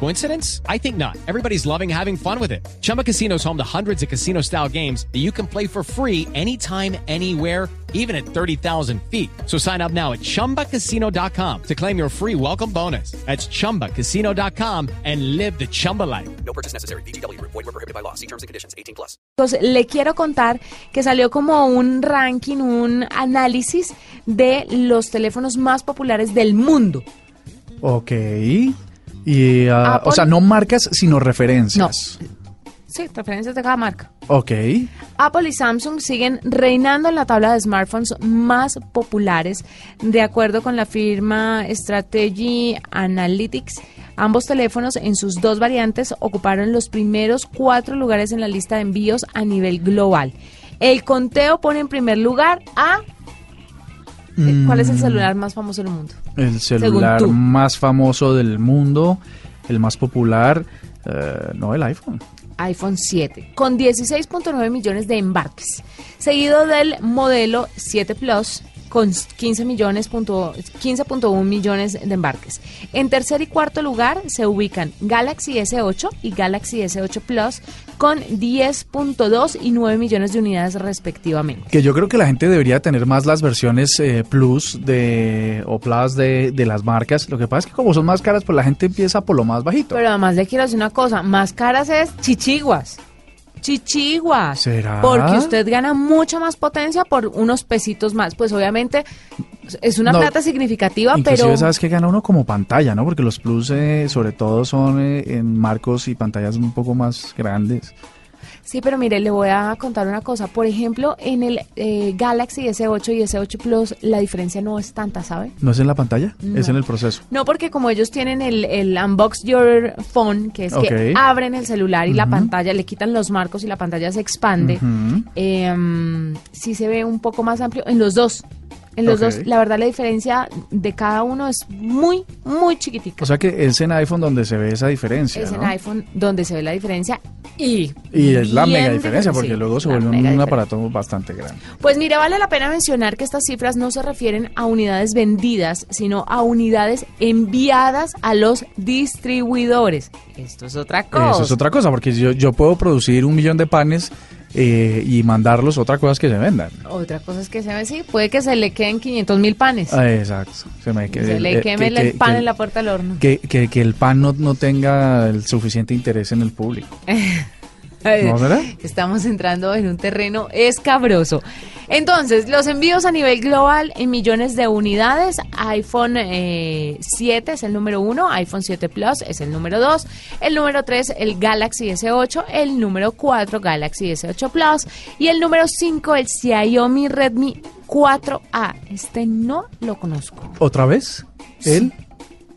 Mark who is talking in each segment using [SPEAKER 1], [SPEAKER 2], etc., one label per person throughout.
[SPEAKER 1] Coincidence? I think not. Everybody's loving having fun with it. Chumba Casino is home to hundreds of casino style games that you can play for free anytime, anywhere, even at 30,000 feet. So sign up now at chumbacasino.com to claim your free welcome bonus. That's chumbacasino.com and live the Chumba life.
[SPEAKER 2] No purchase necessary. BGW. Void were prohibited by law. See terms and conditions. 18 plus.
[SPEAKER 3] Entonces, le quiero contar que salió como un ranking, un análisis de los teléfonos más populares del mundo.
[SPEAKER 4] Ok. Y, ah,
[SPEAKER 3] Apple-
[SPEAKER 4] o sea, no marcas, sino referencias.
[SPEAKER 3] Sí, referencias de cada marca.
[SPEAKER 4] Ok.
[SPEAKER 3] Apple y Samsung siguen reinando en la tabla de smartphones más populares. De acuerdo con la firma Strategy Analytics, ambos teléfonos en sus dos variantes ocuparon los primeros cuatro lugares en la lista de envíos a nivel global. El conteo pone en primer lugar a... eh, ¿Cuál es el celular más famoso del mundo?
[SPEAKER 4] El celular más famoso del mundo, el más popular, eh, no el iPhone.
[SPEAKER 3] iPhone 7, con 16.9 millones de embarques, seguido del modelo 7 Plus con 15 millones punto- 15.1 millones de embarques. En tercer y cuarto lugar se ubican Galaxy S8 y Galaxy S8 Plus con 10.2 y 9 millones de unidades respectivamente.
[SPEAKER 4] Que yo creo que la gente debería tener más las versiones eh, Plus de o Plus de, de las marcas. Lo que pasa es que como son más caras, pues la gente empieza por lo más bajito.
[SPEAKER 3] Pero además le quiero decir una cosa, más caras es chichiguas. Chichiguas.
[SPEAKER 4] ¿Será?
[SPEAKER 3] Porque usted gana mucha más potencia por unos pesitos más. Pues obviamente es una
[SPEAKER 4] No,
[SPEAKER 3] plata significativa, pero
[SPEAKER 4] sabes que gana uno como pantalla, ¿no? Porque los Plus eh, sobre todo son eh, en marcos y pantallas un poco más grandes.
[SPEAKER 3] Sí, pero mire, le voy a contar una cosa. Por ejemplo, en el eh, Galaxy S8 y S8 Plus la diferencia no es tanta, ¿sabe?
[SPEAKER 4] ¿No es en la pantalla? Es en el proceso.
[SPEAKER 3] No, porque como ellos tienen el, el Unbox Your Phone, que es que abren el celular y la pantalla, le quitan los marcos y la pantalla se expande, eh, sí se ve un poco más amplio en los dos. En los dos, la verdad, la diferencia de cada uno es muy, muy chiquitica.
[SPEAKER 4] O sea que es en iPhone donde se ve esa diferencia,
[SPEAKER 3] es
[SPEAKER 4] ¿no?
[SPEAKER 3] en iPhone donde se ve la diferencia y...
[SPEAKER 4] Y es la mega diferencia,
[SPEAKER 3] diferen-
[SPEAKER 4] porque
[SPEAKER 3] sí,
[SPEAKER 4] luego se vuelve un
[SPEAKER 3] diferencia.
[SPEAKER 4] aparato bastante grande.
[SPEAKER 3] Pues mira, vale la pena mencionar que estas cifras no se refieren a unidades vendidas, sino a unidades enviadas a los distribuidores. Esto es otra cosa.
[SPEAKER 4] Eso es otra cosa, porque yo, yo puedo producir un millón de panes eh, y mandarlos, otra cosa es que se vendan.
[SPEAKER 3] Otra cosa es que se ve, sí, puede que se le queden 500 mil panes.
[SPEAKER 4] Ah, exacto. Se me
[SPEAKER 3] que
[SPEAKER 4] que-
[SPEAKER 3] se le
[SPEAKER 4] eh,
[SPEAKER 3] queme
[SPEAKER 4] que-
[SPEAKER 3] el
[SPEAKER 4] que-
[SPEAKER 3] pan
[SPEAKER 4] que-
[SPEAKER 3] en la puerta del horno.
[SPEAKER 4] Que, que, que el pan no, no tenga el suficiente interés en el público. ¿No será?
[SPEAKER 3] Estamos entrando en un terreno escabroso. Entonces, los envíos a nivel global en millones de unidades. iPhone eh, 7 es el número 1, iPhone 7 Plus es el número 2, el número 3 el Galaxy S8, el número 4 Galaxy S8 Plus y el número 5 el Xiaomi Redmi 4A. Este no lo conozco.
[SPEAKER 4] ¿Otra vez? ¿El?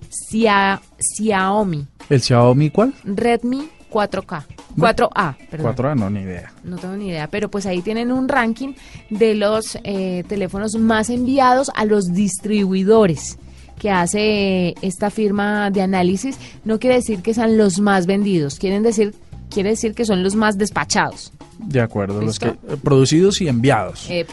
[SPEAKER 3] Xia- Xiaomi
[SPEAKER 4] ¿El Xiaomi cuál?
[SPEAKER 3] Redmi 4K. 4A, perdón.
[SPEAKER 4] 4A, no, ni idea.
[SPEAKER 3] No tengo ni idea, pero pues ahí tienen un ranking de los eh, teléfonos más enviados a los distribuidores que hace esta firma de análisis. No quiere decir que sean los más vendidos, quieren decir, quiere decir que son los más despachados.
[SPEAKER 4] De acuerdo, los que eh, producidos y enviados.
[SPEAKER 3] Eh,